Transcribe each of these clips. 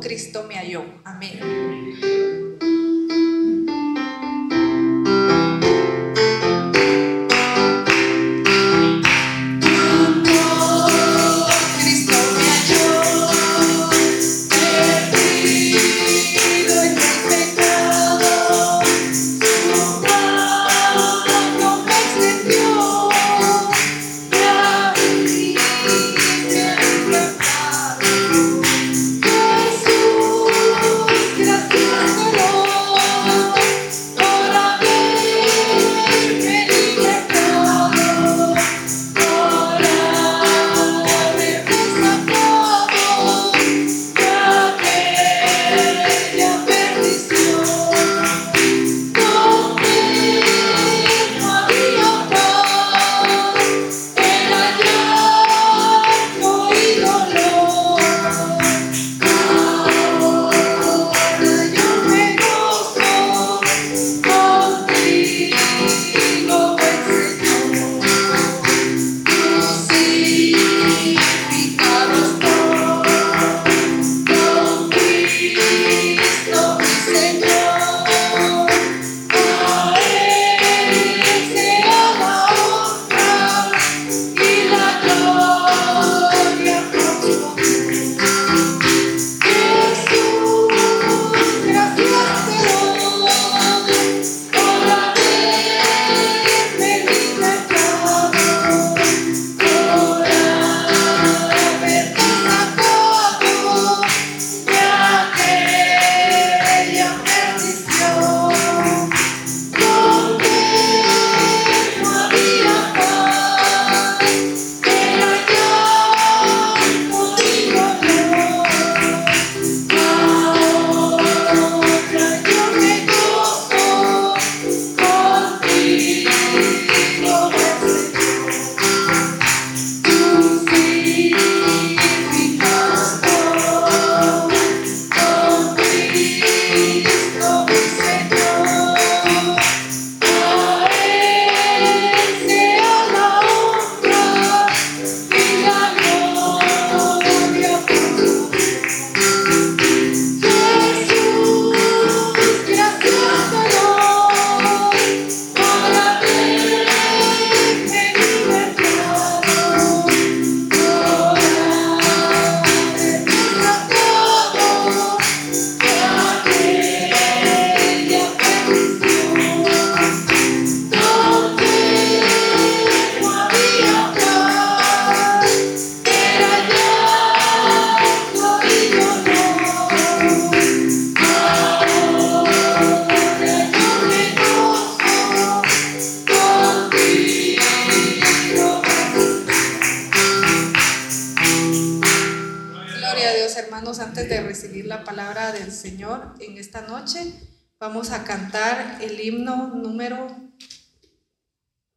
Cristo me halló. Amén.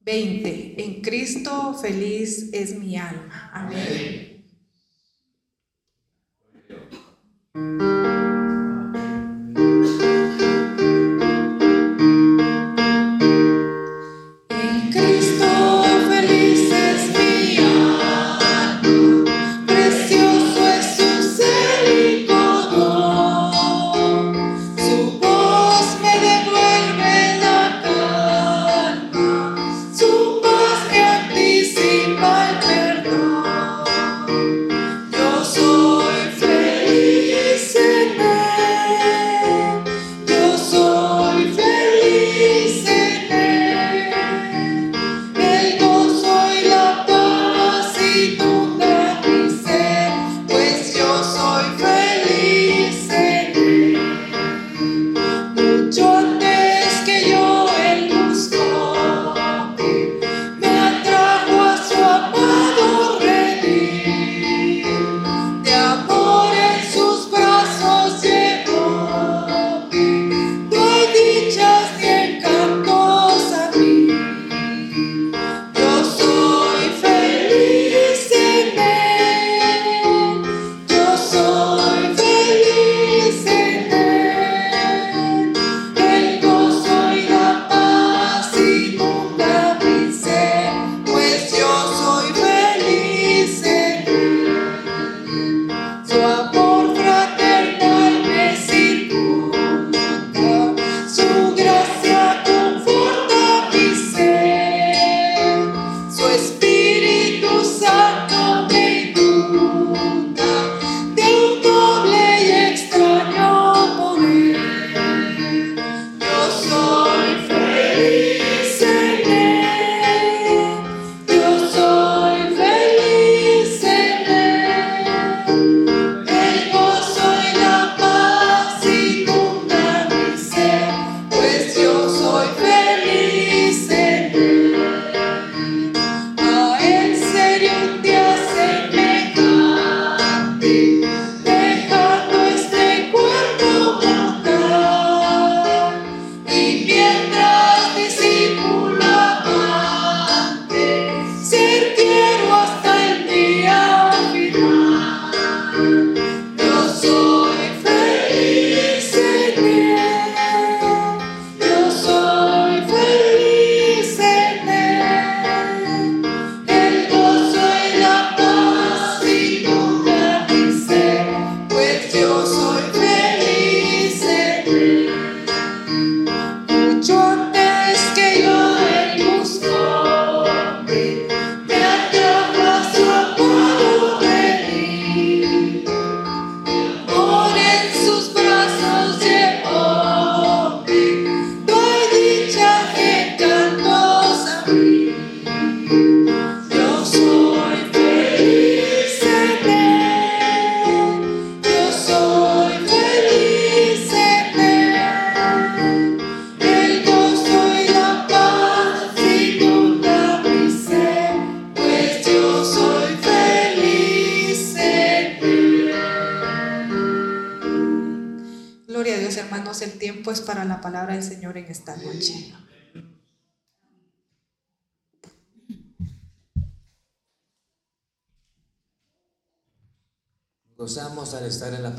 20. En Cristo feliz es mi alma. Amén. Listen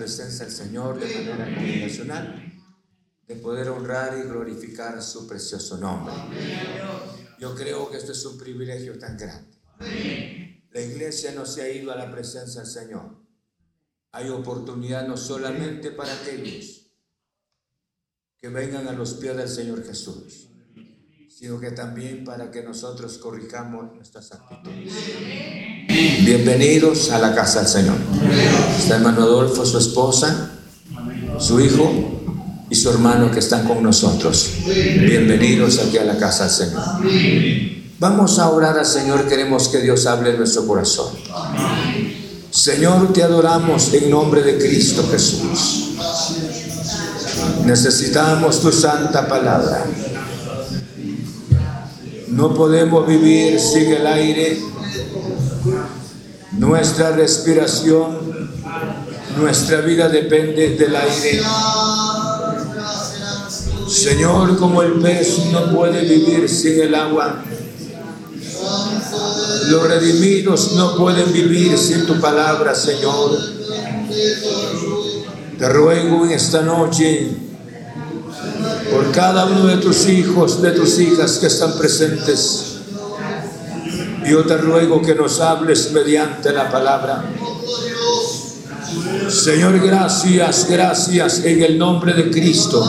presencia del Señor de manera congregacional, de poder honrar y glorificar su precioso nombre. Yo creo que esto es un privilegio tan grande. La iglesia no se ha ido a la presencia del Señor. Hay oportunidad no solamente para aquellos que vengan a los pies del Señor Jesús, sino que también para que nosotros corrijamos nuestras actitudes. Bienvenidos a la casa del Señor. Está hermano Adolfo, su esposa, su hijo y su hermano que están con nosotros. Bienvenidos aquí a la casa del Señor. Vamos a orar al Señor, queremos que Dios hable en nuestro corazón. Señor, te adoramos en nombre de Cristo Jesús. Necesitamos tu santa palabra. No podemos vivir sin el aire. Nuestra respiración, nuestra vida depende del aire. Señor, como el pez no puede vivir sin el agua, los redimidos no pueden vivir sin tu palabra, Señor. Te ruego en esta noche por cada uno de tus hijos, de tus hijas que están presentes. Yo te ruego que nos hables mediante la palabra. Señor, gracias, gracias en el nombre de Cristo.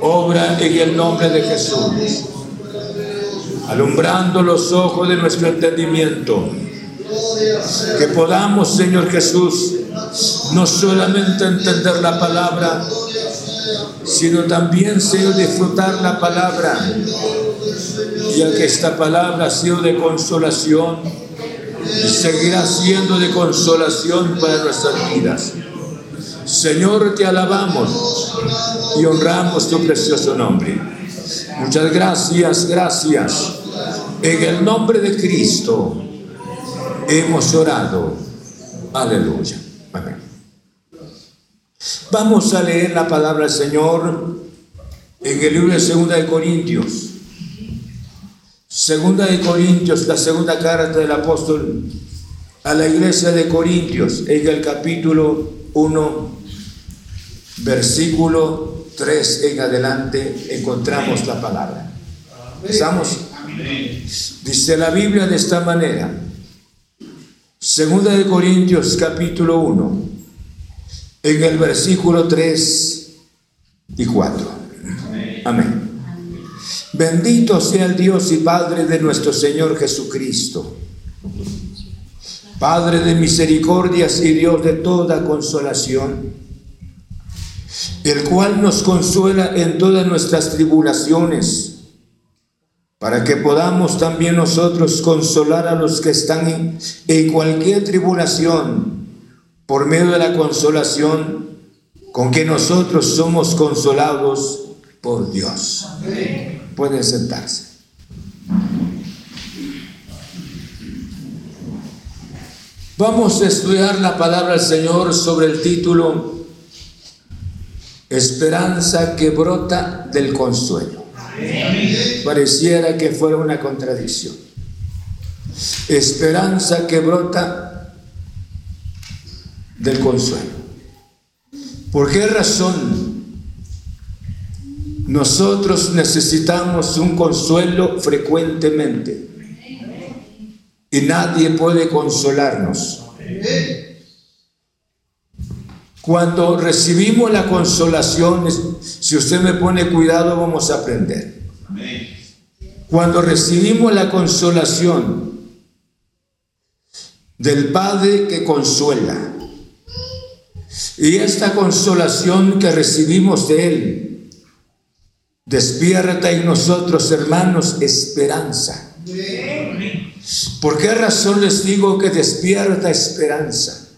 Obra en el nombre de Jesús. Alumbrando los ojos de nuestro entendimiento. Que podamos, Señor Jesús, no solamente entender la palabra, sino también, Señor, disfrutar la palabra, ya que esta palabra ha sido de consolación y seguirá siendo de consolación para nuestras vidas. Señor, te alabamos y honramos tu precioso nombre. Muchas gracias, gracias. En el nombre de Cristo hemos orado. Aleluya. Amén. Vamos a leer la palabra del Señor en el libro de Segunda de Corintios. Segunda de Corintios, la segunda carta del apóstol a la iglesia de Corintios, en el capítulo 1, versículo 3 en adelante, encontramos la palabra. ¿Estamos? Dice la Biblia de esta manera. Segunda de Corintios, capítulo 1 en el versículo 3 y 4. Amén. Bendito sea el Dios y Padre de nuestro Señor Jesucristo, Padre de misericordias y Dios de toda consolación, el cual nos consuela en todas nuestras tribulaciones, para que podamos también nosotros consolar a los que están en, en cualquier tribulación por medio de la consolación con que nosotros somos consolados por Dios. Pueden sentarse. Vamos a estudiar la palabra del Señor sobre el título Esperanza que brota del consuelo. Pareciera que fuera una contradicción. Esperanza que brota del consuelo. ¿Por qué razón nosotros necesitamos un consuelo frecuentemente? Y nadie puede consolarnos. Cuando recibimos la consolación, si usted me pone cuidado, vamos a aprender. Cuando recibimos la consolación del Padre que consuela, y esta consolación que recibimos de Él despierta en nosotros, hermanos, esperanza. ¿Por qué razón les digo que despierta esperanza?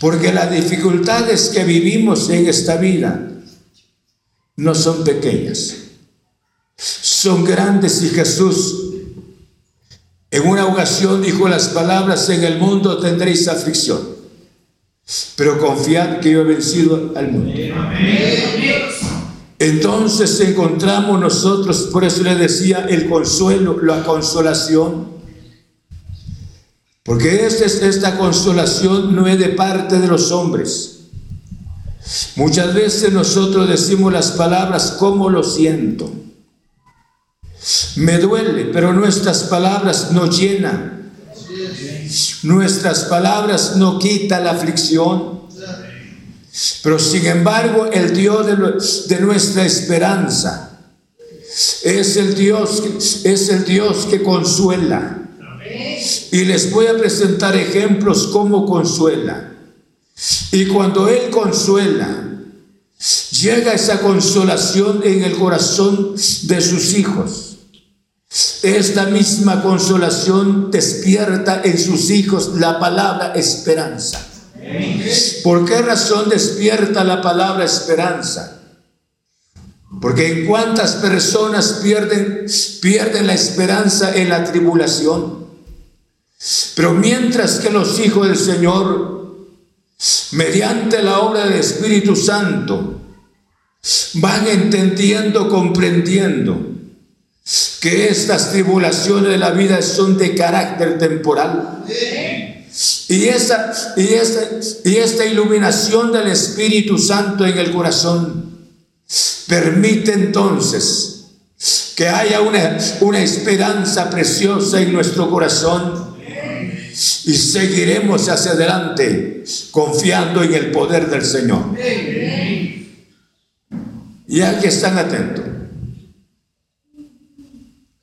Porque las dificultades que vivimos en esta vida no son pequeñas, son grandes y Jesús en una ocasión dijo las palabras, en el mundo tendréis aflicción pero confiad que yo he vencido al mundo. Entonces encontramos nosotros, por eso le decía, el consuelo, la consolación. Porque esta, esta consolación no es de parte de los hombres. Muchas veces nosotros decimos las palabras como lo siento. Me duele, pero nuestras palabras no llenan. Nuestras palabras no quitan la aflicción. Pero sin embargo, el Dios de, de nuestra esperanza es el Dios, es el Dios que consuela. Y les voy a presentar ejemplos cómo consuela. Y cuando Él consuela, llega esa consolación en el corazón de sus hijos. Esta misma consolación despierta en sus hijos la palabra esperanza. ¿Por qué razón despierta la palabra esperanza? Porque en cuántas personas pierden, pierden la esperanza en la tribulación. Pero mientras que los hijos del Señor, mediante la obra del Espíritu Santo, van entendiendo, comprendiendo que estas tribulaciones de la vida son de carácter temporal. Y esta, y, y esta iluminación del Espíritu Santo en el corazón permite entonces que haya una, una esperanza preciosa en nuestro corazón y seguiremos hacia adelante confiando en el poder del Señor. Y aquí están atentos.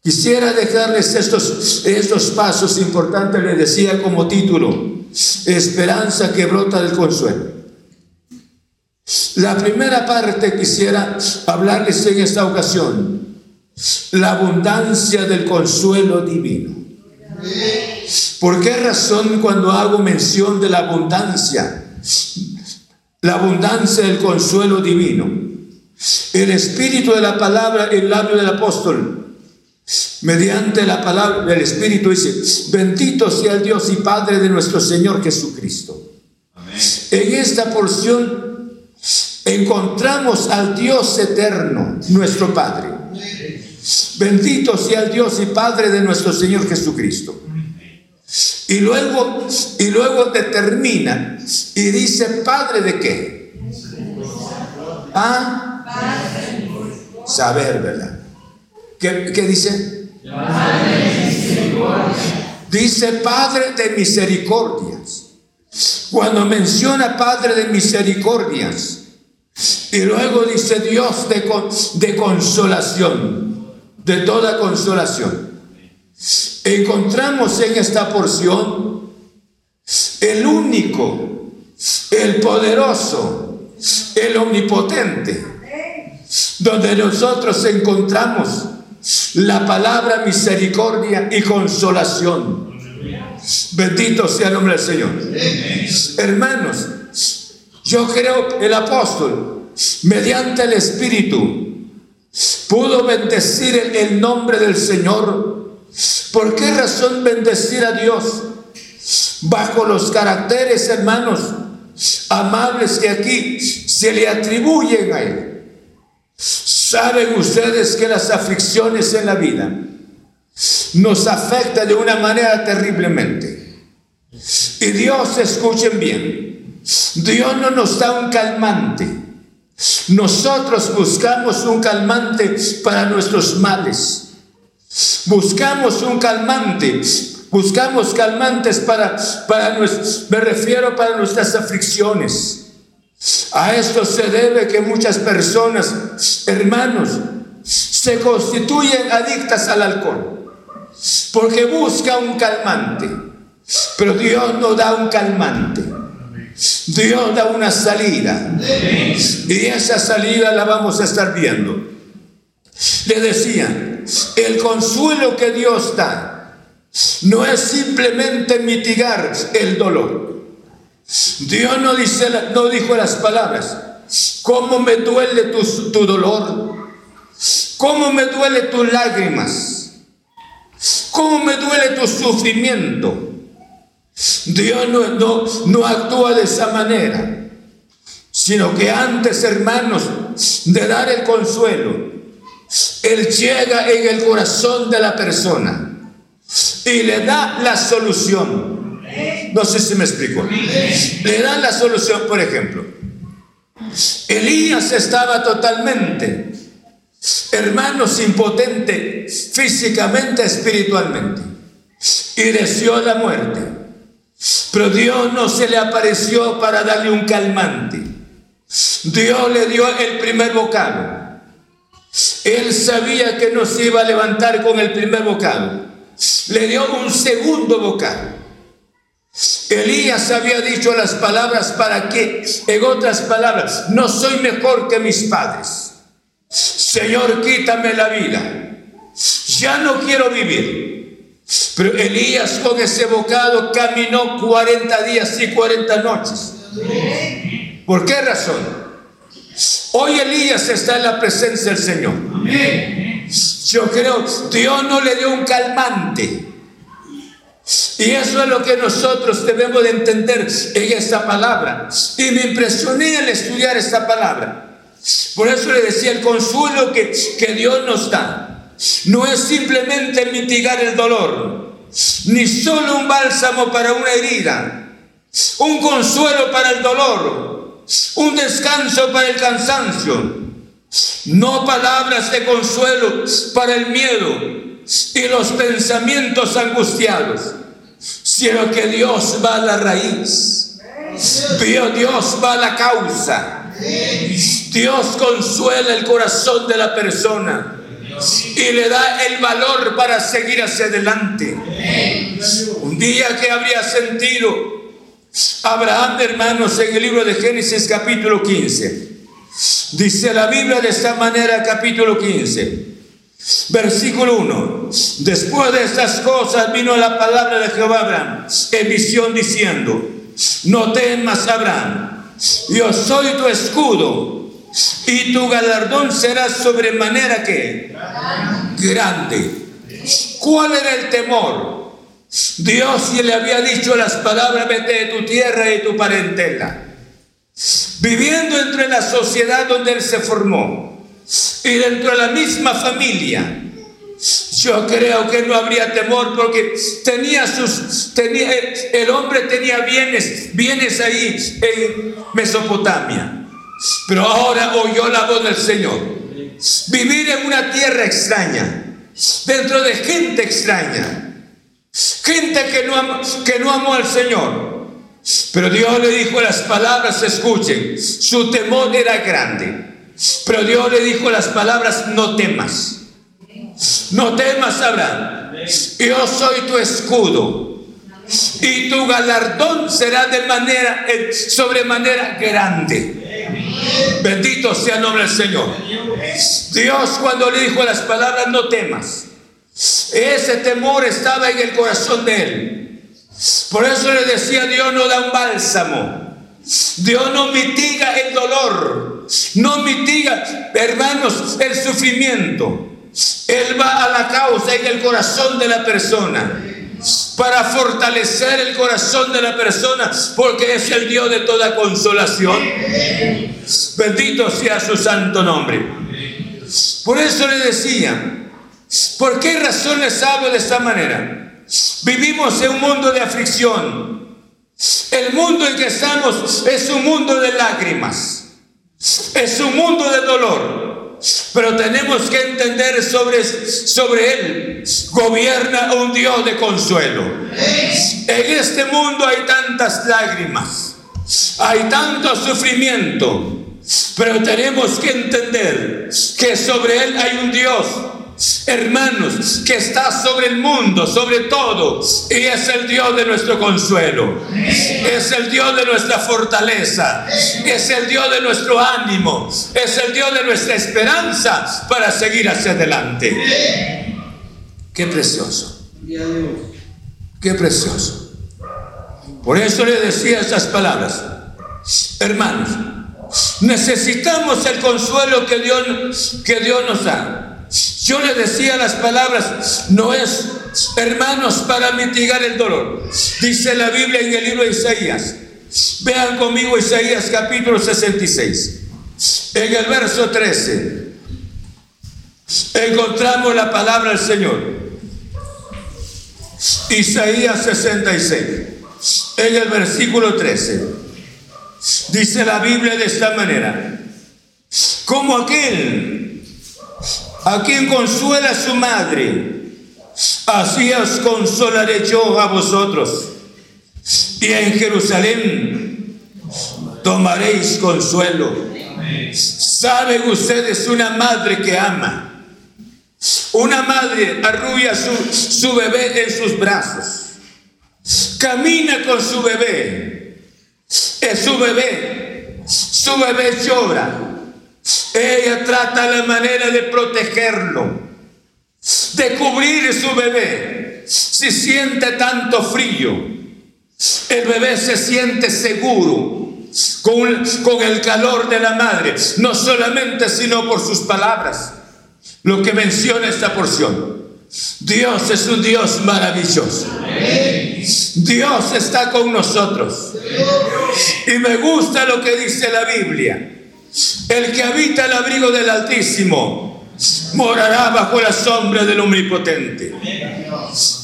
Quisiera dejarles estos, estos pasos importantes, les decía como título, esperanza que brota del consuelo. La primera parte quisiera hablarles en esta ocasión, la abundancia del consuelo divino. ¿Por qué razón cuando hago mención de la abundancia, la abundancia del consuelo divino? El espíritu de la palabra, el labio del apóstol, mediante la palabra del Espíritu dice, bendito sea el Dios y Padre de nuestro Señor Jesucristo. En esta porción encontramos al Dios eterno, nuestro Padre. Bendito sea el Dios y Padre de nuestro Señor Jesucristo. Y luego, y luego determina y dice, ¿Padre de qué? ¿Ah? Saber, ¿verdad? ¿Qué, dice? Dice Padre de misericordias. Cuando menciona Padre de misericordias, y luego dice Dios de, de consolación, de toda consolación. Encontramos en esta porción el único, el poderoso, el omnipotente, donde nosotros encontramos la palabra misericordia y consolación. Bendito sea el nombre del Señor. Hermanos, yo creo el apóstol, mediante el Espíritu, pudo bendecir el nombre del Señor. ¿Por qué razón bendecir a Dios? Bajo los caracteres, hermanos, amables que aquí se le atribuyen a Él. Saben ustedes que las aflicciones en la vida nos afectan de una manera terriblemente. Y Dios, escuchen bien, Dios no nos da un calmante. Nosotros buscamos un calmante para nuestros males. Buscamos un calmante. Buscamos calmantes para, para me refiero para nuestras aflicciones. A esto se debe que muchas personas, hermanos, se constituyen adictas al alcohol, porque busca un calmante, pero Dios no da un calmante. Dios da una salida y esa salida la vamos a estar viendo. Le decía, el consuelo que Dios da no es simplemente mitigar el dolor. Dios no, dice, no dijo las palabras, ¿cómo me duele tu, tu dolor? ¿Cómo me duele tus lágrimas? ¿Cómo me duele tu sufrimiento? Dios no, no, no actúa de esa manera, sino que antes, hermanos, de dar el consuelo, Él llega en el corazón de la persona y le da la solución. No sé si me explico. Le da la solución, por ejemplo. Elías estaba totalmente, hermanos, impotente físicamente, espiritualmente, y deseó la muerte. Pero Dios no se le apareció para darle un calmante. Dios le dio el primer bocado. Él sabía que no se iba a levantar con el primer bocado. Le dio un segundo bocado. Elías había dicho las palabras para que, en otras palabras, no soy mejor que mis padres. Señor, quítame la vida. Ya no quiero vivir. Pero Elías con ese bocado caminó 40 días y 40 noches. ¿Por qué razón? Hoy Elías está en la presencia del Señor. Yo creo, Dios no le dio un calmante. Y eso es lo que nosotros debemos de entender en esta palabra. Y me impresioné al estudiar esta palabra. Por eso le decía, el consuelo que, que Dios nos da no es simplemente mitigar el dolor, ni solo un bálsamo para una herida, un consuelo para el dolor, un descanso para el cansancio, no palabras de consuelo para el miedo y los pensamientos angustiados, sino que Dios va a la raíz. Dios va a la causa. Dios consuela el corazón de la persona y le da el valor para seguir hacia adelante. Un día que habría sentido Abraham, hermanos, en el libro de Génesis capítulo 15. Dice la Biblia de esta manera, capítulo 15, versículo 1. Después de estas cosas vino la palabra de Jehová Abraham en visión diciendo, no temas Abraham, yo soy tu escudo y tu galardón será sobremanera que grande. ¿Cuál era el temor? Dios le había dicho las palabras, de tu tierra y tu parentela viviendo entre la sociedad donde él se formó y dentro de la misma familia. Yo creo que no habría temor porque tenía sus, tenía, el hombre tenía bienes, bienes ahí en Mesopotamia. Pero ahora oyó la voz del Señor. Vivir en una tierra extraña, dentro de gente extraña, gente que no, que no amó al Señor, pero Dios le dijo las palabras, escuchen, su temor era grande. Pero Dios le dijo las palabras, no temas. No temas, Abraham. Yo soy tu escudo. Y tu galardón será de manera, sobremanera grande. Bendito sea el nombre del Señor. Dios cuando le dijo las palabras, no temas. Ese temor estaba en el corazón de él. Por eso le decía, Dios no da un bálsamo. Dios no mitiga el dolor. No mitiga, hermanos, el sufrimiento. Él va a la causa en el corazón de la persona para fortalecer el corazón de la persona, porque es el Dios de toda consolación. Bendito sea su santo nombre. Por eso le decía, ¿por qué razones hablo de esta manera? Vivimos en un mundo de aflicción. El mundo en que estamos es un mundo de lágrimas. Es un mundo de dolor. Pero tenemos que entender sobre, sobre Él. Gobierna un Dios de consuelo. En este mundo hay tantas lágrimas. Hay tanto sufrimiento. Pero tenemos que entender que sobre Él hay un Dios hermanos, que está sobre el mundo, sobre todo, y es el Dios de nuestro consuelo, es el Dios de nuestra fortaleza, es el Dios de nuestro ánimo, es el Dios de nuestra esperanza para seguir hacia adelante. Qué precioso, qué precioso. Por eso le decía estas palabras, hermanos, necesitamos el consuelo que Dios, que Dios nos da. Yo le decía las palabras, no es hermanos, para mitigar el dolor. Dice la Biblia en el libro de Isaías. Vean conmigo Isaías capítulo 66. En el verso 13 encontramos la palabra del Señor. Isaías 66. En el versículo 13. Dice la Biblia de esta manera. Como aquel a quien consuela su madre, así os consolaré yo a vosotros. Y en Jerusalén tomaréis consuelo. Saben ustedes una madre que ama. Una madre arrulla su, su bebé en sus brazos. Camina con su bebé. Es su bebé. Su bebé llora. Ella trata la manera de protegerlo, de cubrir su bebé. Si siente tanto frío, el bebé se siente seguro con, el calor de la madre, no solamente sino por sus palabras. Lo que menciona esta porción. Dios es un Dios maravilloso. Dios está con nosotros. Y me gusta lo que dice la Biblia. El que habita el abrigo del Altísimo morará bajo la sombra del Omnipotente.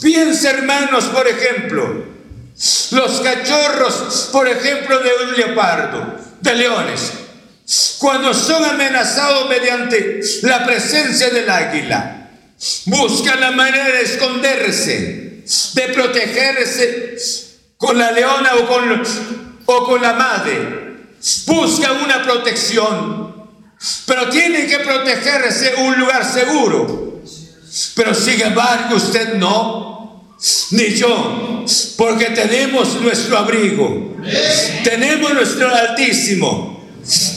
Piensa, hermanos, por ejemplo, los cachorros, por ejemplo, de un leopardo, de leones, cuando son amenazados mediante la presencia del águila, buscan la manera de esconderse, de protegerse con la leona o con, o con la madre buscan una protección, pero tienen que protegerse un lugar seguro. Pero sin embargo usted no, ni yo, porque tenemos nuestro abrigo, tenemos nuestro altísimo.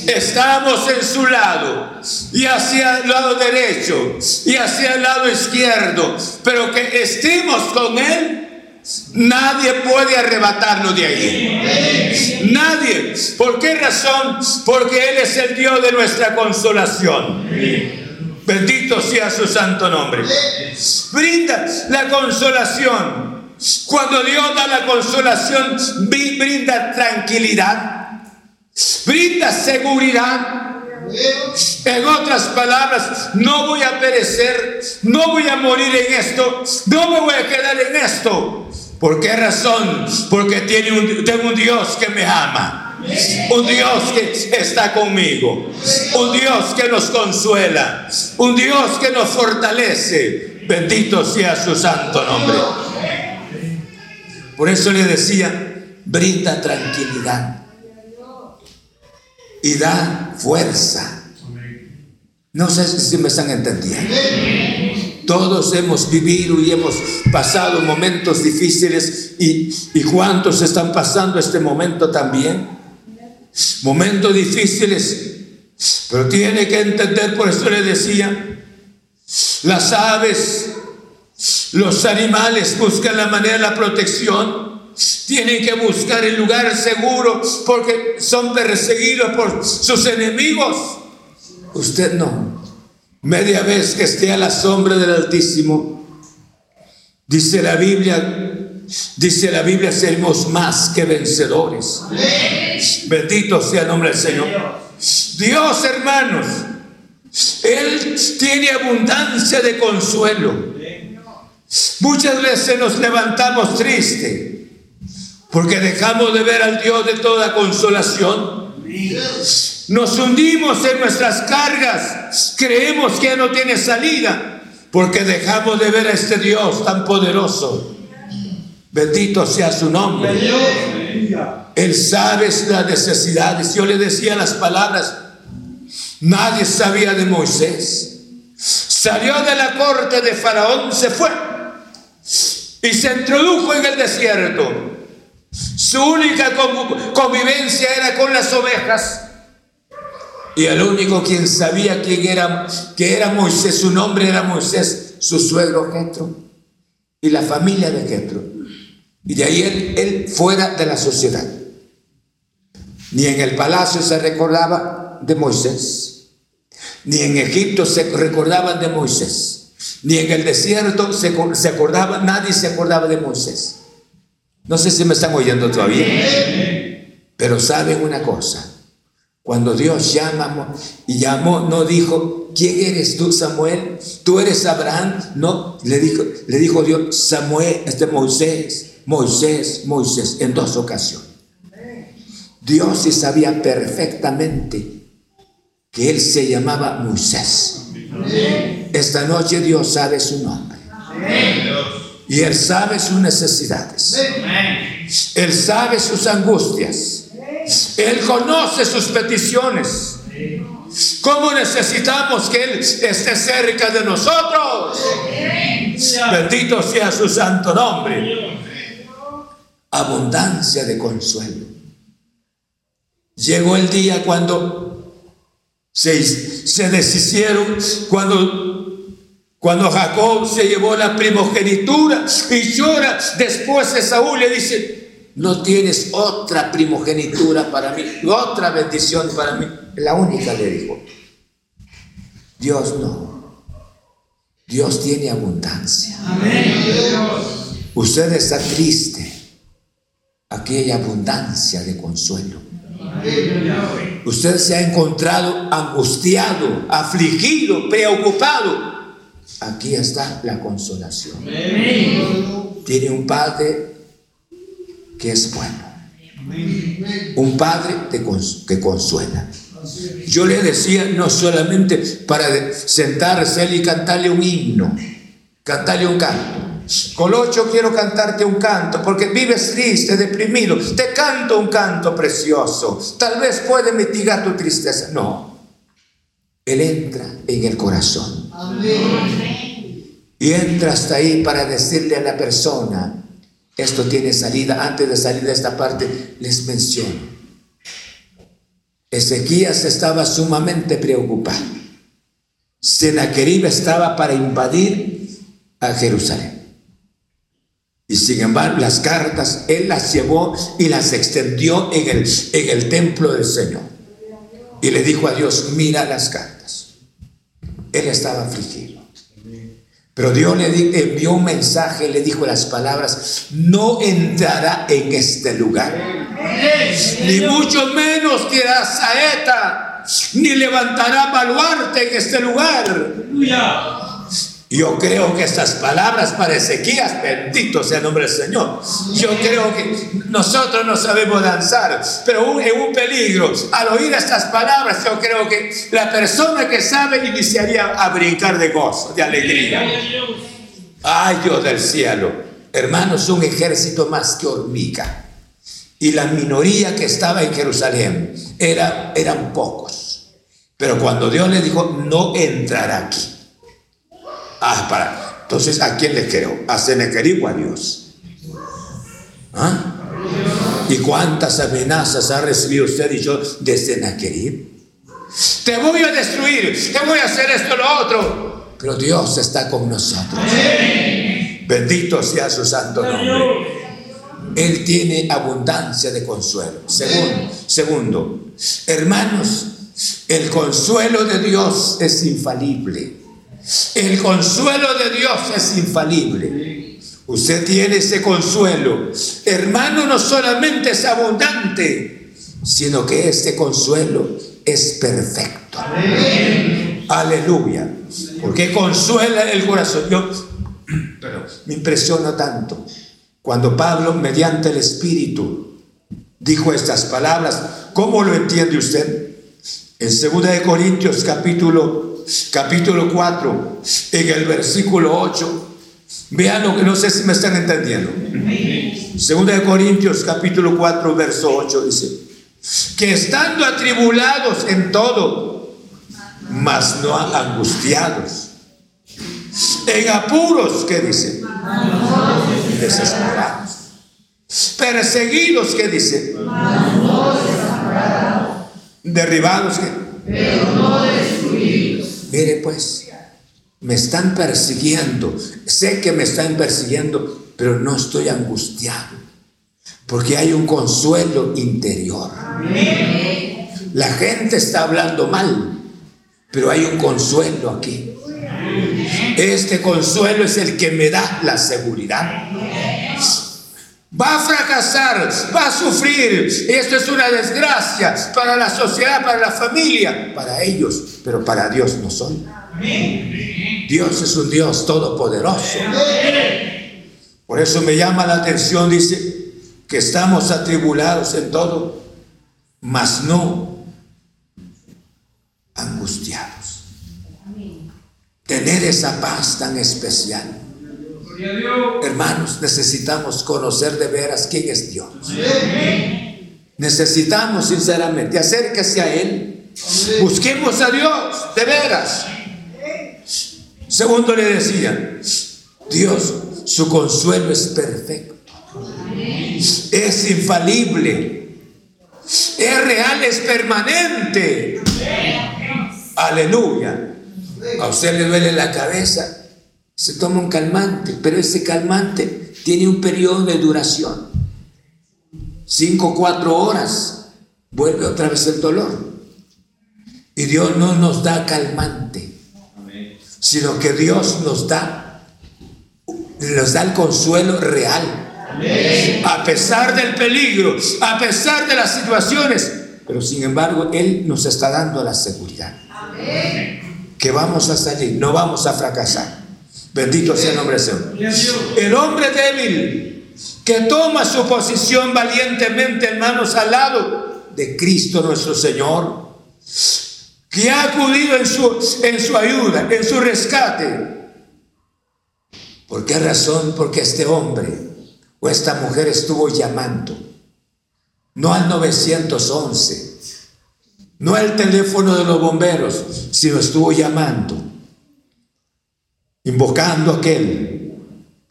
Estamos en su lado y hacia el lado derecho y hacia el lado izquierdo, pero que estemos con Él Nadie puede arrebatarnos de ahí. Nadie. ¿Por qué razón? Porque Él es el Dios de nuestra consolación. Bendito sea su santo nombre. Brinda la consolación. Cuando Dios da la consolación, brinda tranquilidad, brinda seguridad. En otras palabras, no voy a perecer, no voy a morir en esto, no me voy a quedar en esto. ¿Por qué razón? Porque tiene un, tengo un Dios que me ama. Un Dios que está conmigo. Un Dios que nos consuela. Un Dios que nos fortalece. Bendito sea su santo nombre. Por eso le decía, brinda tranquilidad. Y da fuerza. No sé si me están entendiendo. Todos hemos vivido y hemos pasado momentos difíciles y, y cuántos están pasando este momento también. Momentos difíciles, pero tiene que entender, por eso le decía, las aves, los animales buscan la manera de la protección, tienen que buscar el lugar seguro porque son perseguidos por sus enemigos. Usted no. Media vez que esté a la sombra del Altísimo, dice la Biblia, dice la Biblia, seremos más que vencedores. Bendito sea el nombre del Señor. Dios, hermanos, Él tiene abundancia de consuelo. Muchas veces nos levantamos tristes porque dejamos de ver al Dios de toda consolación. Nos hundimos en nuestras cargas, creemos que no tiene salida, porque dejamos de ver a este Dios tan poderoso. Bendito sea su nombre. Él sabe las necesidades. Yo le decía las palabras, nadie sabía de Moisés. Salió de la corte de Faraón, se fue y se introdujo en el desierto. Su única convivencia era con las ovejas y el único quien sabía quién era, que era Moisés, su nombre era Moisés, su suegro Jetro y la familia de Jetro. Y de ahí él, él fuera de la sociedad. Ni en el palacio se recordaba de Moisés, ni en Egipto se recordaban de Moisés. Ni en el desierto se, se acordaba, nadie se acordaba de Moisés. No sé si me están oyendo todavía. Pero saben una cosa. Cuando Dios llama y llamó, no dijo, ¿quién eres tú, Samuel? ¿Tú eres Abraham? No, le dijo, le dijo Dios, Samuel, este Moisés, Moisés, Moisés, en dos ocasiones. Dios sí sabía perfectamente que él se llamaba Moisés. Esta noche Dios sabe su nombre. Y Él sabe sus necesidades. Él sabe sus angustias. Él conoce sus peticiones. ¿Cómo necesitamos que Él esté cerca de nosotros? Bendito sea su santo nombre. Abundancia de consuelo. Llegó el día cuando se, se deshicieron, cuando, cuando Jacob se llevó la primogenitura y llora. Después de Saúl le dice, no tienes otra primogenitura para mí, otra bendición para mí. La única le dijo. Dios no. Dios tiene abundancia. Usted está triste. Aquí hay abundancia de consuelo. Usted se ha encontrado angustiado, afligido, preocupado. Aquí está la consolación. Tiene un padre que es bueno. Un padre que consuela. Yo le decía, no solamente para sentarse él y cantarle un himno, cantarle un canto. Colocho, quiero cantarte un canto, porque vives triste, deprimido. Te canto un canto precioso. Tal vez puede mitigar tu tristeza. No. Él entra en el corazón. Y entra hasta ahí para decirle a la persona, esto tiene salida. Antes de salir de esta parte, les menciono. Ezequías estaba sumamente preocupado. Senaquerib estaba para invadir a Jerusalén. Y sin embargo, las cartas él las llevó y las extendió en el, en el templo del Señor. Y le dijo a Dios, mira las cartas. Él estaba afligido. Pero Dios le envió un mensaje, le dijo las palabras, no entrará en este lugar. Ni mucho quieras tirará saeta, ni levantará baluarte en este lugar. Yo creo que estas palabras para Ezequías, bendito sea el nombre del Señor. Yo creo que nosotros no sabemos danzar, pero en un peligro. Al oír estas palabras, yo creo que la persona que sabe iniciaría a brincar de gozo, de alegría. Ay, Dios del cielo. Hermanos, un ejército más que hormiga. Y la minoría que estaba en Jerusalén era, eran pocos. Pero cuando Dios le dijo, no entrará aquí Ah, para. Entonces, ¿a quién le creo? ¿A Senequerib o a Dios? ¿Ah? ¿Y cuántas amenazas ha recibido usted y yo de Senequerib? Te voy a destruir, te voy a hacer esto lo otro. Pero Dios está con nosotros. Bendito sea su santo nombre. Él tiene abundancia de consuelo. Segundo, segundo, hermanos, el consuelo de Dios es infalible. El consuelo de Dios es infalible. Usted tiene ese consuelo. Hermano, no solamente es abundante, sino que este consuelo es perfecto. Aleluya. Porque consuela el corazón. Yo me impresiona tanto cuando Pablo, mediante el Espíritu, dijo estas palabras. ¿Cómo lo entiende usted? En 2 Corintios capítulo capítulo 4, en el versículo 8. Vean lo que no sé si me están entendiendo. Segunda de Corintios capítulo 4, verso 8 dice, que estando atribulados en todo, mas no angustiados. En apuros, ¿qué dice? Desesperados. Perseguidos, ¿qué dice? Derribados, ¿qué? Pero no Mire pues, me están persiguiendo, sé que me están persiguiendo, pero no estoy angustiado, porque hay un consuelo interior. La gente está hablando mal, pero hay un consuelo aquí. Este consuelo es el que me da la seguridad. Va a fracasar, va a sufrir. Esto es una desgracia para la sociedad, para la familia, para ellos, pero para Dios no son. Dios es un Dios todopoderoso. Por eso me llama la atención, dice, que estamos atribulados en todo, mas no angustiados. Tener esa paz tan especial. Hermanos, necesitamos conocer de veras quién es Dios. Necesitamos sinceramente acérquese a Él. Busquemos a Dios de veras. Segundo le decía, Dios, su consuelo es perfecto. Es infalible. Es real, es permanente. Aleluya. A usted le duele la cabeza se toma un calmante, pero ese calmante tiene un periodo de duración. Cinco o cuatro horas, vuelve otra vez el dolor. Y Dios no nos da calmante, sino que Dios nos da, nos da el consuelo real. A pesar del peligro, a pesar de las situaciones, pero sin embargo Él nos está dando la seguridad. Que vamos a salir, no vamos a fracasar. Bendito sea el nombre del Señor. El hombre débil que toma su posición valientemente, hermanos, al lado de Cristo nuestro Señor, que ha acudido en su, en su ayuda, en su rescate. ¿Por qué razón? Porque este hombre o esta mujer estuvo llamando, no al 911, no al teléfono de los bomberos, sino estuvo llamando invocando a aquel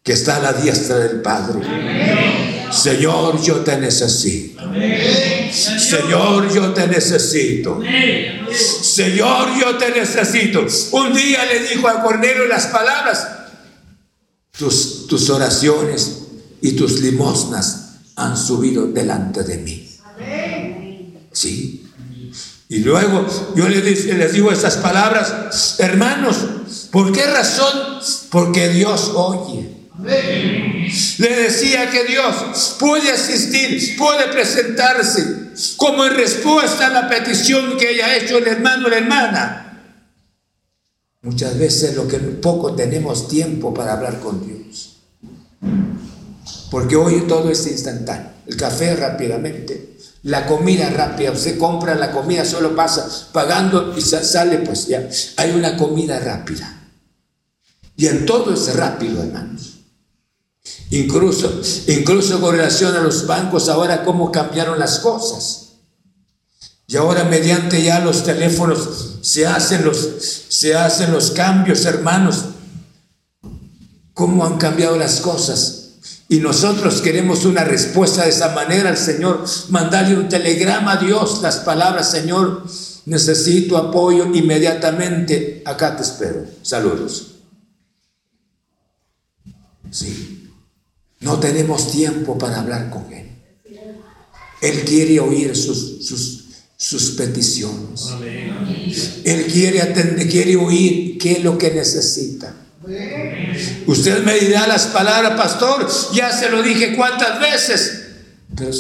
que está a la diestra del Padre. Señor, yo te necesito. Señor, yo te necesito. Señor, yo te necesito. Un día le dijo a Cornelio las palabras, tus, tus oraciones y tus limosnas han subido delante de mí. Sí. Y luego yo les, les digo esas palabras, hermanos, ¿por qué razón? Porque Dios oye. Le decía que Dios puede asistir, puede presentarse como en respuesta a la petición que haya hecho el hermano o la hermana. Muchas veces lo que poco tenemos tiempo para hablar con Dios. Porque hoy todo es instantáneo. El café rápidamente, la comida rápida, usted compra la comida, solo pasa pagando y sale, pues ya, hay una comida rápida. Y en todo es rápido, hermanos. Incluso, incluso con relación a los bancos, ahora cómo cambiaron las cosas. Y ahora mediante ya los teléfonos se hacen los, se hacen los cambios, hermanos. ¿Cómo han cambiado las cosas? Y nosotros queremos una respuesta de esa manera al Señor. Mandarle un telegrama a Dios, las palabras, Señor, necesito apoyo inmediatamente. Acá te espero. Saludos. Sí. No tenemos tiempo para hablar con Él. Él quiere oír sus, sus, sus peticiones. Él quiere atender, quiere oír qué es lo que necesita. Usted me dirá las palabras, pastor, ya se lo dije cuántas veces, pero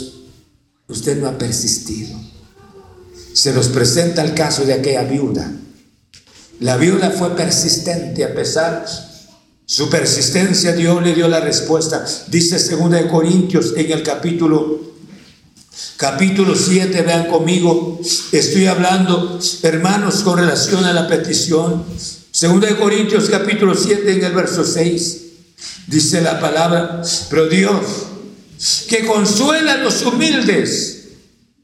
usted no ha persistido. Se nos presenta el caso de aquella viuda. La viuda fue persistente a pesar su persistencia, Dios le dio la respuesta. Dice 2 de Corintios en el capítulo capítulo 7, vean conmigo, estoy hablando, hermanos, con relación a la petición Segunda de Corintios capítulo 7 en el verso 6 dice la palabra, pero Dios que consuela a los humildes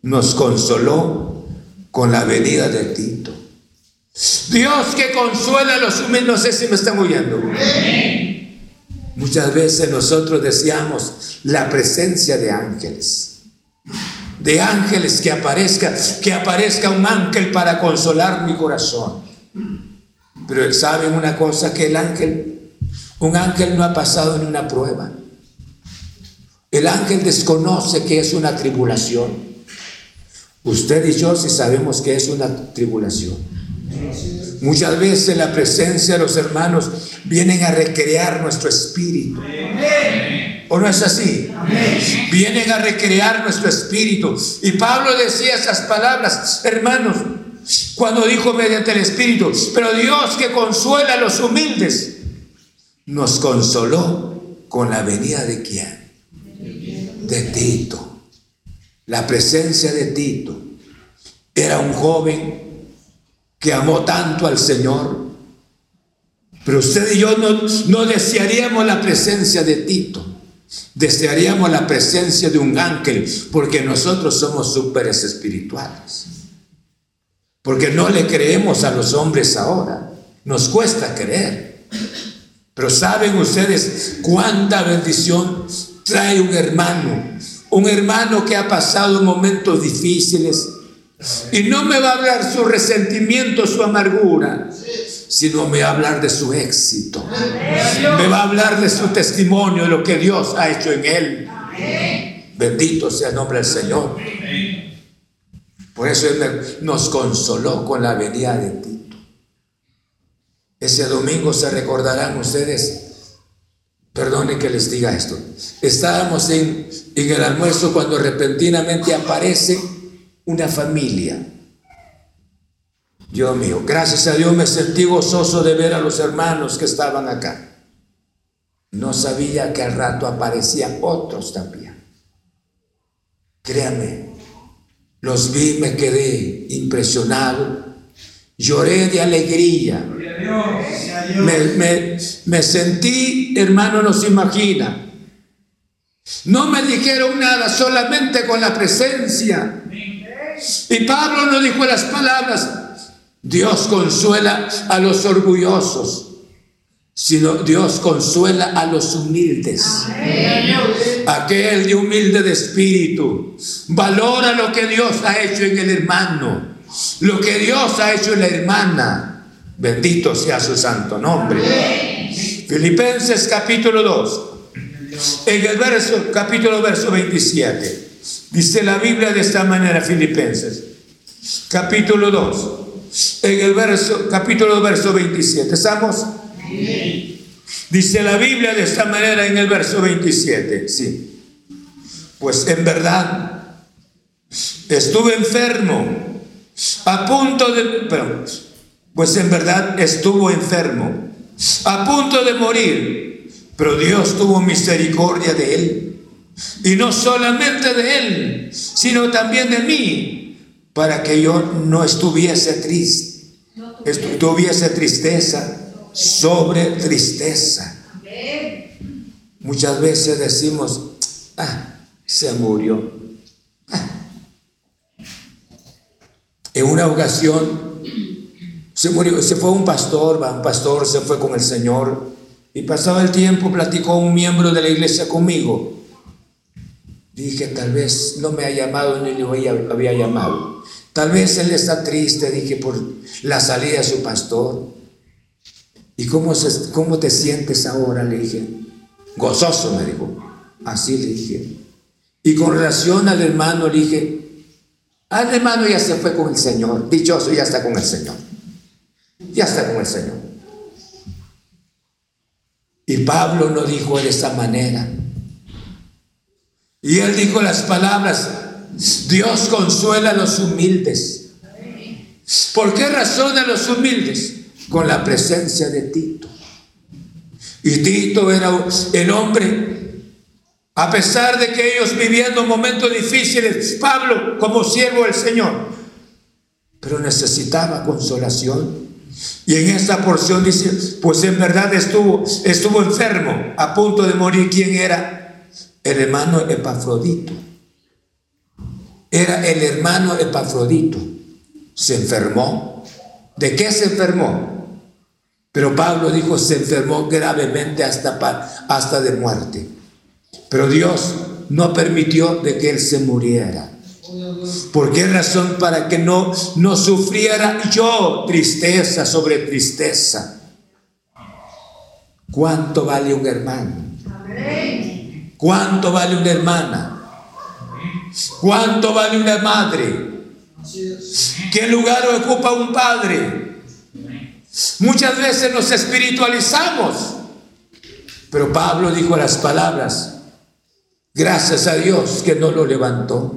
nos consoló con la venida de Tito. Dios que consuela a los humildes, no sé si me están oyendo. Muchas veces nosotros deseamos la presencia de ángeles. De ángeles que aparezca, que aparezca un ángel para consolar mi corazón. Pero saben una cosa que el ángel, un ángel no ha pasado en una prueba. El ángel desconoce que es una tribulación. Usted y yo sí sabemos que es una tribulación. Muchas veces la presencia de los hermanos vienen a recrear nuestro espíritu. ¿O no es así? Vienen a recrear nuestro espíritu. Y Pablo decía esas palabras, hermanos, cuando dijo mediante el espíritu, pero Dios que consuela a los humildes, nos consoló con la venida de quién? De Tito. La presencia de Tito. Era un joven que amó tanto al Señor. Pero usted y yo no, no desearíamos la presencia de Tito. Desearíamos la presencia de un ángel porque nosotros somos súperes espirituales. Porque no le creemos a los hombres ahora. Nos cuesta creer. Pero saben ustedes cuánta bendición trae un hermano. Un hermano que ha pasado momentos difíciles. Y no me va a hablar su resentimiento, su amargura, sino me va a hablar de su éxito. Me va a hablar de su testimonio, de lo que Dios ha hecho en él. Bendito sea el nombre del Señor. Por eso nos consoló con la venida de Tito. Ese domingo se recordarán ustedes, perdone que les diga esto, estábamos en, en el almuerzo cuando repentinamente aparece una familia. Dios mío, gracias a Dios me sentí gozoso de ver a los hermanos que estaban acá. No sabía que al rato aparecían otros también. Créame, los vi, me quedé impresionado. Lloré de alegría. Me, sentí, hermano, no se imagina. No me dijeron nada, solamente con la presencia. Y Pablo no dijo las palabras, Dios consuela a los orgullosos, sino Dios consuela a los humildes. Aquel de humilde de espíritu valora lo que Dios ha hecho en el hermano, lo que Dios ha hecho en la hermana. Bendito sea su santo nombre. Filipenses capítulo 2. En el verso, capítulo verso 27. Dice la Biblia de esta manera, Filipenses, capítulo 2, en el verso, capítulo 2, verso 27. ¿Estamos? Dice la Biblia de esta manera en el verso 27. Sí. Pues en verdad, estuve enfermo, a punto de, pues en verdad estuvo enfermo, a punto de morir, pero Dios tuvo misericordia de él y no solamente de Él, sino también de mí, para que yo no estuviese triste, tuviese tristeza sobre tristeza. Muchas veces decimos, ah, se murió. Ah. En una ocasión se murió, se fue un pastor, un pastor se fue con el Señor y pasaba el tiempo, platicó un miembro de la iglesia conmigo Dije, tal vez no me ha llamado ni le había llamado. Tal vez él está triste, dije, por la salida de su pastor. ¿Y cómo, cómo te sientes ahora? Le dije. Gozoso, me dijo. Así le dije. Y con relación al hermano, le dije, al hermano ya se fue con el Señor. Dichoso, ya está con el Señor. Ya está con el Señor. Y Pablo no dijo de esa manera. Y él dijo las palabras, Dios consuela a los humildes. ¿Por qué razón a los humildes? Con la presencia de Tito. Y Tito era el hombre, a pesar de que ellos viviendo momentos difíciles, Pablo como siervo del Señor, pero necesitaba consolación. Y en esa porción dice, pues en verdad estuvo, estuvo enfermo, a punto de morir. ¿Quién era? el hermano Epafrodito. Era el hermano Epafrodito. Se enfermó. ¿De qué se enfermó? Pero Pablo dijo, se enfermó gravemente hasta, hasta de muerte. Pero Dios no permitió de que él se muriera. ¿Por qué razón? Para que no, no sufriera yo tristeza sobre tristeza. ¿Cuánto vale un hermano? ¿Cuánto vale una hermana? ¿Cuánto vale una madre? ¿Qué lugar ocupa un padre? Muchas veces nos espiritualizamos. Pero Pablo dijo las palabras, gracias a Dios que no lo levantó,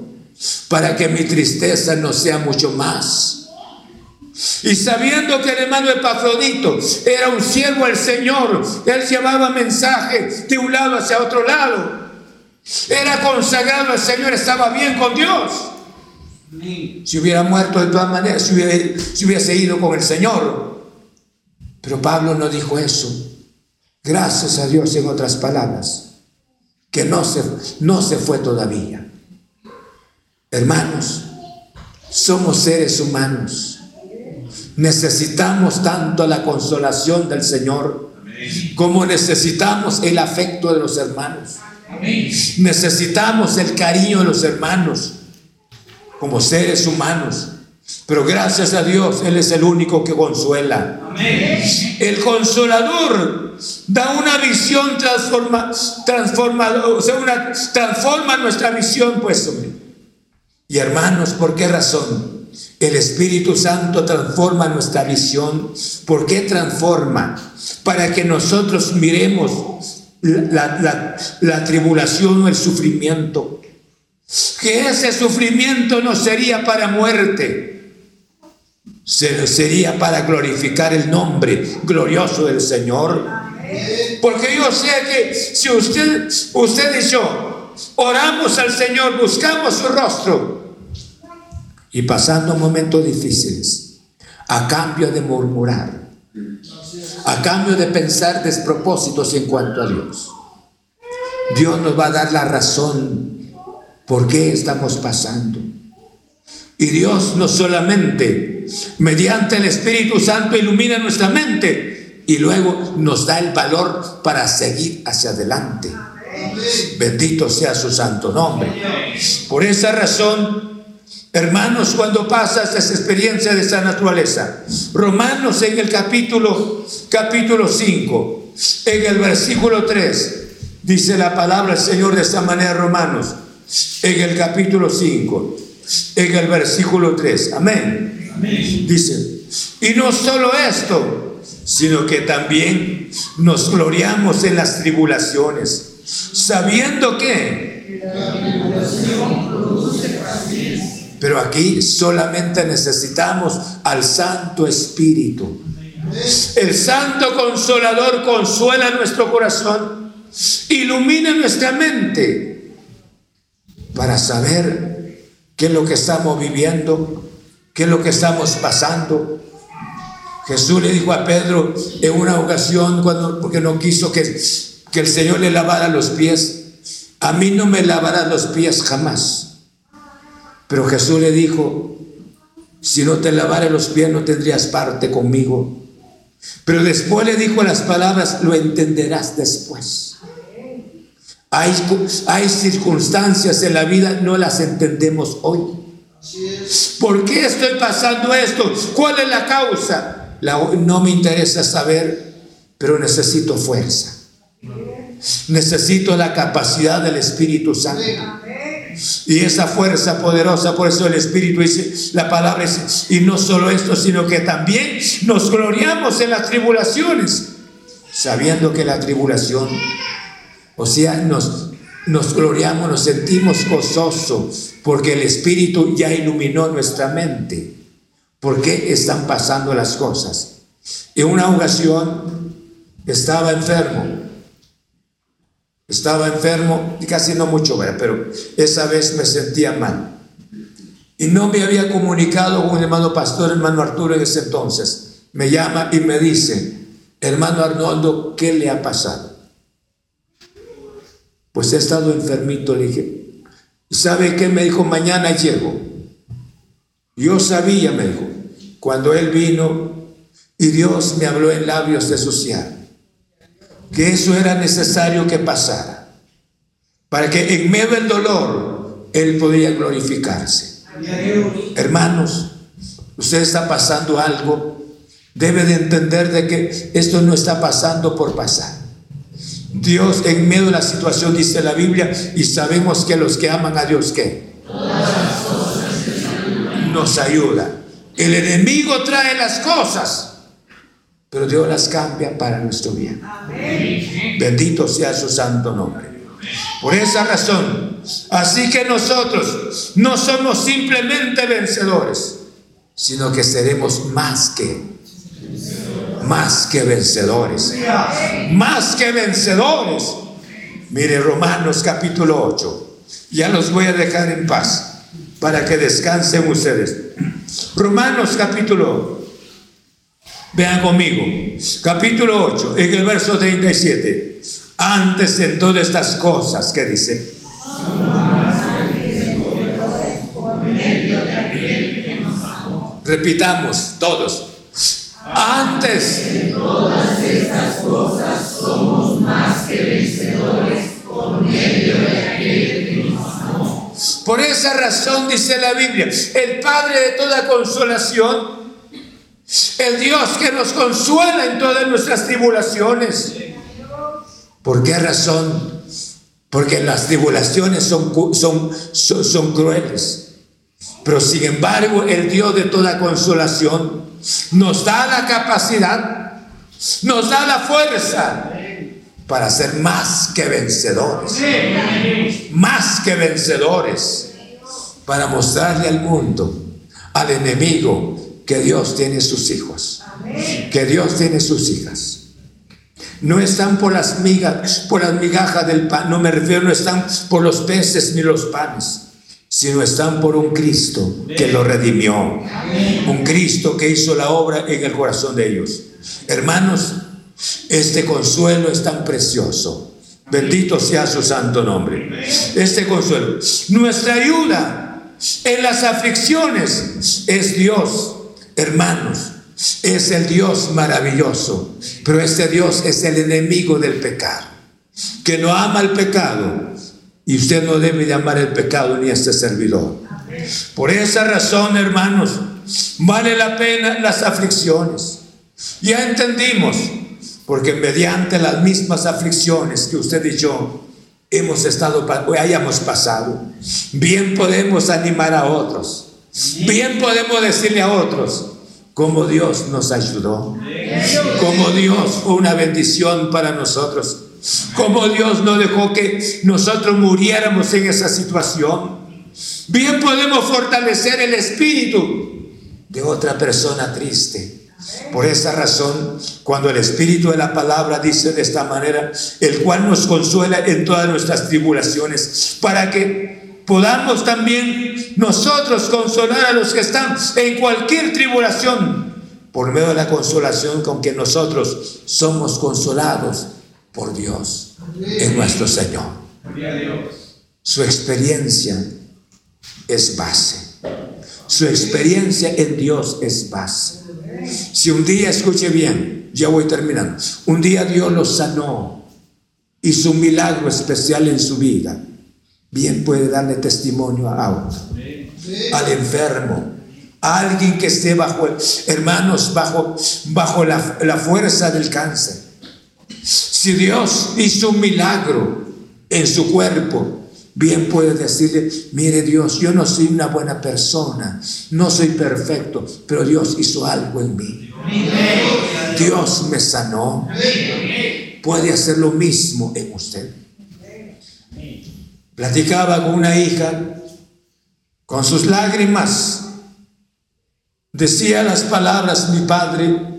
para que mi tristeza no sea mucho más. Y sabiendo que el hermano Epafrodito era un siervo del Señor, él llevaba mensaje de un lado hacia otro lado. Era consagrado al Señor, estaba bien con Dios. Si hubiera muerto de todas maneras, si hubiera, si hubiese ido con el Señor. Pero Pablo no dijo eso. Gracias a Dios en otras palabras, que no se, no se fue todavía. Hermanos, somos seres humanos. Necesitamos tanto la consolación del Señor como necesitamos el afecto de los hermanos. Necesitamos el cariño de los hermanos como seres humanos. Pero gracias a Dios, Él es el único que consuela. El consolador da una visión transforma, una, transforma nuestra visión, pues, Y hermanos, ¿por qué razón? El Espíritu Santo transforma nuestra visión. ¿Por qué transforma? Para que nosotros miremos la tribulación o el sufrimiento. Que ese sufrimiento no sería para muerte, sería para glorificar el nombre glorioso del Señor. Porque yo sé que si usted, usted y yo oramos al Señor, buscamos su rostro y pasando momentos difíciles, a cambio de murmurar, a cambio de pensar despropósitos en cuanto a Dios, Dios nos va a dar la razón por qué estamos pasando. Y Dios no solamente mediante el Espíritu Santo ilumina nuestra mente y luego nos da el valor para seguir hacia adelante. Bendito sea su santo nombre. Por esa razón, hermanos, cuando pasas esa experiencia de esa naturaleza, Romanos en el capítulo capítulo 5, en el versículo 3, dice la palabra del Señor de esta manera, Romanos, en el capítulo 5 en el versículo 3. Amén. Dice, y no solo esto, sino que también nos gloriamos en las tribulaciones, sabiendo que... Pero aquí solamente necesitamos al Santo Espíritu. El Santo Consolador consuela nuestro corazón, ilumina nuestra mente para saber qué es lo que estamos viviendo, qué es lo que estamos pasando. Jesús le dijo a Pedro en una ocasión, cuando, porque no quiso que, que el Señor le lavara los pies, a mí no me lavarás los pies jamás. Pero Jesús le dijo, si no te lavara los pies no tendrías parte conmigo. Pero después le dijo las palabras, lo entenderás después. Hay, circunstancias en la vida, no las entendemos hoy. ¿Por qué estoy pasando esto? ¿Cuál es la causa? no me interesa saber, pero necesito fuerza. Necesito la capacidad del Espíritu Santo. Y esa fuerza poderosa, por eso el Espíritu dice, la palabra es, y no solo esto, sino que también nos gloriamos en las tribulaciones, sabiendo que la tribulación o sea, nos, nos gloriamos, nos sentimos gozosos porque el Espíritu ya iluminó nuestra mente. ¿Por qué están pasando las cosas? En una ocasión estaba enfermo. Estaba enfermo, casi no mucho, pero esa vez me sentía mal. Y no me había comunicado con el hermano pastor, hermano Arturo en ese entonces. Me llama y me dice, hermano Arnoldo, ¿qué le ha pasado? Pues he estado enfermito, le dije. ¿Sabe qué? Me dijo, mañana llego. Yo sabía, me dijo, cuando él vino y Dios me habló en labios de social, que eso era necesario que pasara, para que en medio del dolor él podía glorificarse. Hermanos, usted está pasando algo, debe de entender de que esto no está pasando por pasar. Dios en medio de la situación dice la Biblia y sabemos que los que aman a Dios ¿qué? nos ayuda. El enemigo trae las cosas pero Dios las cambia para nuestro bien. Bendito sea su santo nombre. Por esa razón, así que nosotros no somos simplemente vencedores, sino que seremos más que más que vencedores. Más que vencedores. Mire Romanos capítulo 8. Ya los voy a dejar en paz para que descansen ustedes. Romanos capítulo Vean conmigo, capítulo 8, en el verso 37. Antes de todas estas cosas que dice. Repitamos todos. Antes todas estas cosas somos más que vencedores por medio de aquel que nos amó. Por esa razón dice la Biblia, el Padre de toda consolación el Dios que nos consuela en todas nuestras tribulaciones. ¿Por qué razón? Porque las tribulaciones son, son, son, crueles. Pero sin embargo, el Dios de toda consolación nos da la capacidad, nos da la fuerza para ser más que vencedores. Más que vencedores. Para mostrarle al mundo, al enemigo, que Dios tiene sus hijos, que Dios tiene sus hijas. No están por las migas, por las migajas del pan, no me refiero, no están por los peces ni los panes, sino están por un Cristo que lo redimió, un Cristo que hizo la obra en el corazón de ellos. Hermanos, este consuelo es tan precioso. Bendito sea su santo nombre. Este consuelo. Nuestra ayuda en las aflicciones es Dios Hermanos, es el Dios maravilloso, pero este Dios es el enemigo del pecado, que no ama el pecado y usted no debe de amar el pecado ni a este servidor. Por esa razón, hermanos, vale la pena las aflicciones. Ya entendimos, porque mediante las mismas aflicciones que usted y yo hemos estado, hayamos pasado, bien podemos animar a otros Bien podemos decirle a otros cómo Dios nos ayudó, cómo Dios fue una bendición para nosotros, cómo Dios no dejó que nosotros muriéramos en esa situación. Bien podemos fortalecer el espíritu de otra persona triste. Por esa razón, cuando el Espíritu de la palabra dice de esta manera, el cual nos consuela en todas nuestras tribulaciones, para que podamos también nosotros consolar a los que están en cualquier tribulación por medio de la consolación con que nosotros somos consolados por Dios en nuestro Señor. Su experiencia es base. Su experiencia en Dios es base. Si un día, escuche bien, ya voy terminando, un día Dios lo sanó, hizo un milagro especial en su vida bien puede darle testimonio a otro, al enfermo, a alguien que esté bajo, hermanos, bajo, bajo la, la fuerza del cáncer. Si Dios hizo un milagro en su cuerpo, bien puede decirle, mire Dios, yo no soy una buena persona, no soy perfecto, pero Dios hizo algo en mí. Dios me sanó. Puede hacer lo mismo en usted. Platicaba con una hija, con sus lágrimas, decía las palabras, mi padre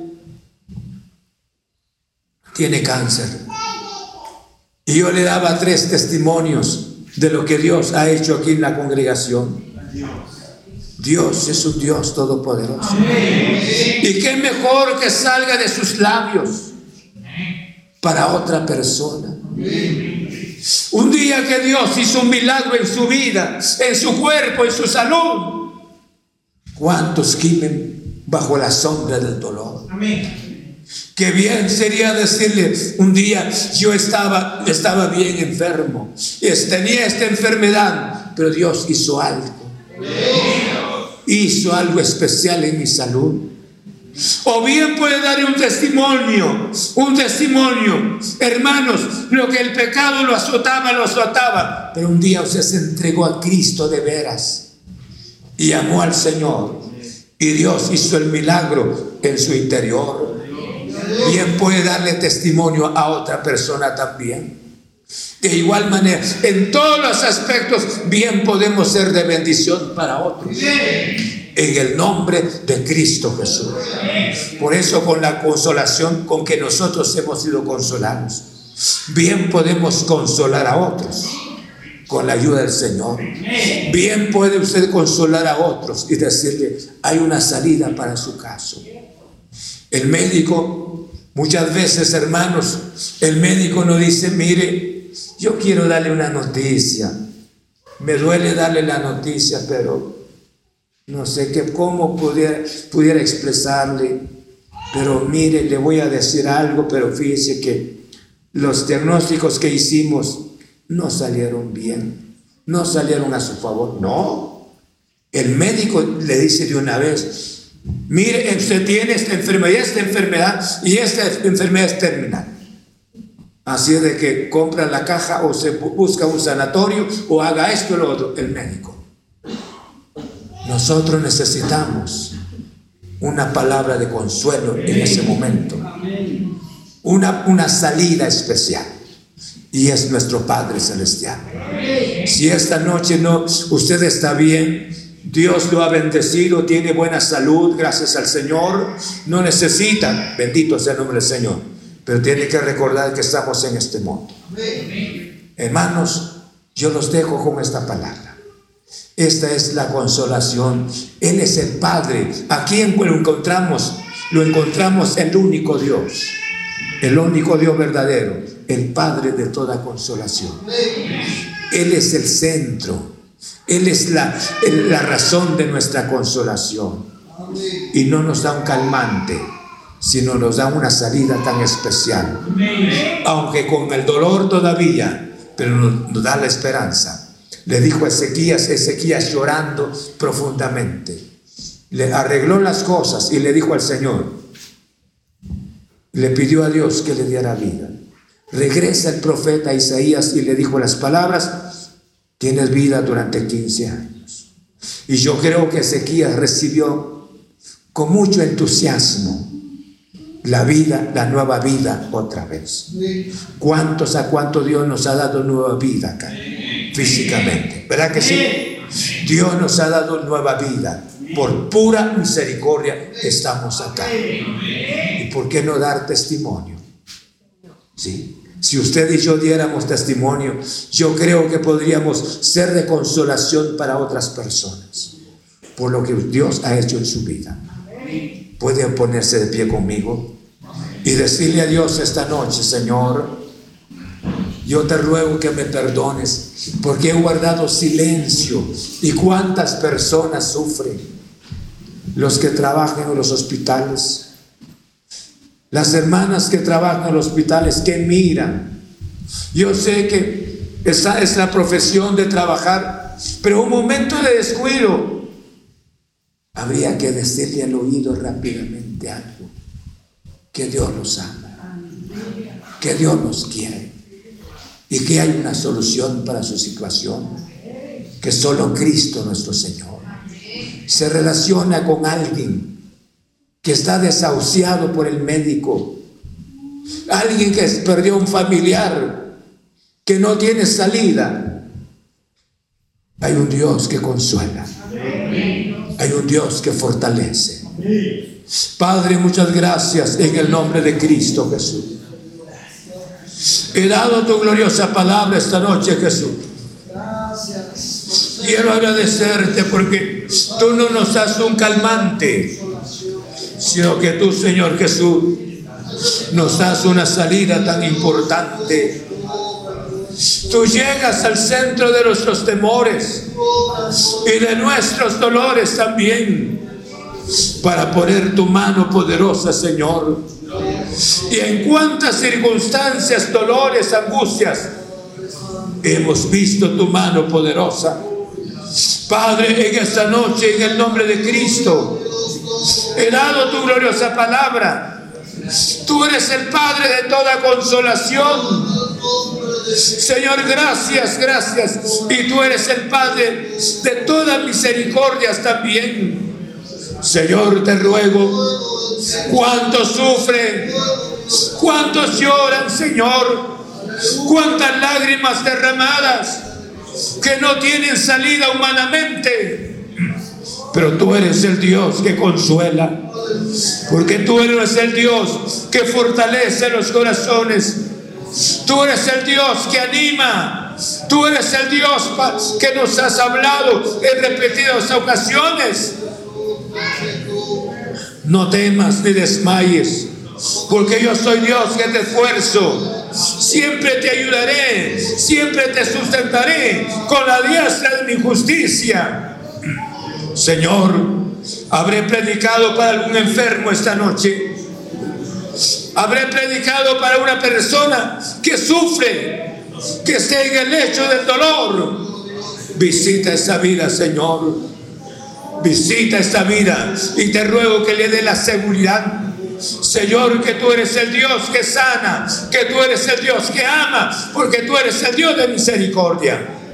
tiene cáncer. Y yo le daba tres testimonios de lo que Dios ha hecho aquí en la congregación. Dios es un Dios todopoderoso. Y qué mejor que salga de sus labios para otra persona. Un día que Dios hizo un milagro en su vida, en su cuerpo, en su salud. ¿Cuántos gimen bajo la sombra del dolor? Amén. Qué bien sería decirle, un día yo estaba, estaba bien enfermo, tenía esta enfermedad, pero Dios hizo algo. Hizo algo especial en mi salud. O bien puede dar un testimonio, un testimonio. Hermanos, lo que el pecado lo azotaba, lo azotaba. Pero un día usted se entregó a Cristo de veras y amó al Señor. Y Dios hizo el milagro en su interior. Bien puede darle testimonio a otra persona también. De igual manera, en todos los aspectos, bien podemos ser de bendición para otros. En el nombre de Cristo Jesús. Por eso con la consolación con que nosotros hemos sido consolados, bien podemos consolar a otros con la ayuda del Señor. Bien puede usted consolar a otros y decirle, hay una salida para su caso. El médico, muchas veces hermanos, el médico nos dice, mire, yo quiero darle una noticia. Me duele darle la noticia, pero no sé qué, cómo pudiera, pudiera expresarle. Pero mire, le voy a decir algo, pero fíjese que los diagnósticos que hicimos no salieron bien, no salieron a su favor. No, el médico le dice de una vez, mire, usted tiene esta enfermedad, esta enfermedad y esta enfermedad es terminal. Así es de que compra la caja o se busca un sanatorio o haga esto o lo otro, el médico. Nosotros necesitamos una palabra de consuelo en ese momento. Una, una salida especial y es nuestro Padre Celestial. Si esta noche no, usted está bien, Dios lo ha bendecido, tiene buena salud, gracias al Señor, no necesita, bendito sea el nombre del Señor, pero tiene que recordar que estamos en este mundo. Hermanos, yo los dejo con esta palabra. Esta es la consolación. Él es el Padre. ¿A quién lo encontramos? Lo encontramos en el único Dios, el único Dios verdadero el Padre de toda consolación. Él es el centro. Él es la, razón de nuestra consolación. Y no nos da un calmante, sino nos da una salida tan especial. Aunque con el dolor todavía, pero nos, da la esperanza. Le dijo a Ezequías, Ezequías llorando profundamente. Le arregló las cosas y le dijo al Señor, le pidió a Dios que le diera vida. Regresa el profeta Isaías y le dijo las palabras, tienes vida durante 15 años. Y yo creo que Ezequías recibió con mucho entusiasmo la vida, la nueva vida otra vez. ¿Cuántos a cuánto Dios nos ha dado nueva vida acá? Físicamente. ¿Verdad que sí? Dios nos ha dado nueva vida. Por pura misericordia estamos acá. ¿Y por qué no dar testimonio? ¿Sí? Si usted y yo diéramos testimonio, yo creo que podríamos ser de consolación para otras personas por lo que Dios ha hecho en su vida. Pueden ponerse de pie conmigo y decirle a Dios esta noche, Señor, yo te ruego que me perdones porque he guardado silencio y cuántas personas sufren. Los que trabajan en los hospitales, las hermanas que trabajan en los hospitales, que miran. Yo sé que esa es la profesión de trabajar, pero un momento de descuido, habría que decirle al oído rápidamente algo, que Dios nos ama, que Dios nos quiere. Y que hay una solución para su situación, que solo Cristo nuestro Señor se relaciona con alguien que está desahuciado por el médico, alguien que perdió un familiar, que no tiene salida. Hay un Dios que consuela. Hay un Dios que fortalece. Padre, muchas gracias en el nombre de Cristo Jesús. He dado tu gloriosa palabra esta noche, Jesús. Quiero agradecerte porque tú no nos das un calmante sino que tú, Señor Jesús, nos das una salida tan importante. Tú llegas al centro de nuestros temores y de nuestros dolores también para poner tu mano poderosa, Señor. Y en cuántas circunstancias, dolores, angustias, hemos visto tu mano poderosa. Padre, en esta noche, en el nombre de Cristo, He dado tu gloriosa palabra. Tú eres el Padre de toda consolación. Señor, gracias, gracias. Y tú eres el Padre de todas misericordias también. Señor, te ruego, cuántos sufren, cuántos lloran, Señor, cuántas lágrimas derramadas que no tienen salida humanamente. Pero tú eres el Dios que consuela. Porque tú eres el Dios que fortalece los corazones. Tú eres el Dios que anima. Tú eres el Dios que nos has hablado en repetidas ocasiones. No temas ni desmayes, porque yo soy Dios que te esfuerzo. Siempre te ayudaré, siempre te sustentaré con la diestra de mi justicia. Señor, habré predicado para algún enfermo esta noche. Habré predicado para una persona que sufre, que esté en el lecho del dolor. Visita esa vida, Señor. Visita esta vida y te ruego que le dé la seguridad. Señor, que tú eres el Dios que sana, que tú eres el Dios que ama, porque tú eres el Dios de misericordia.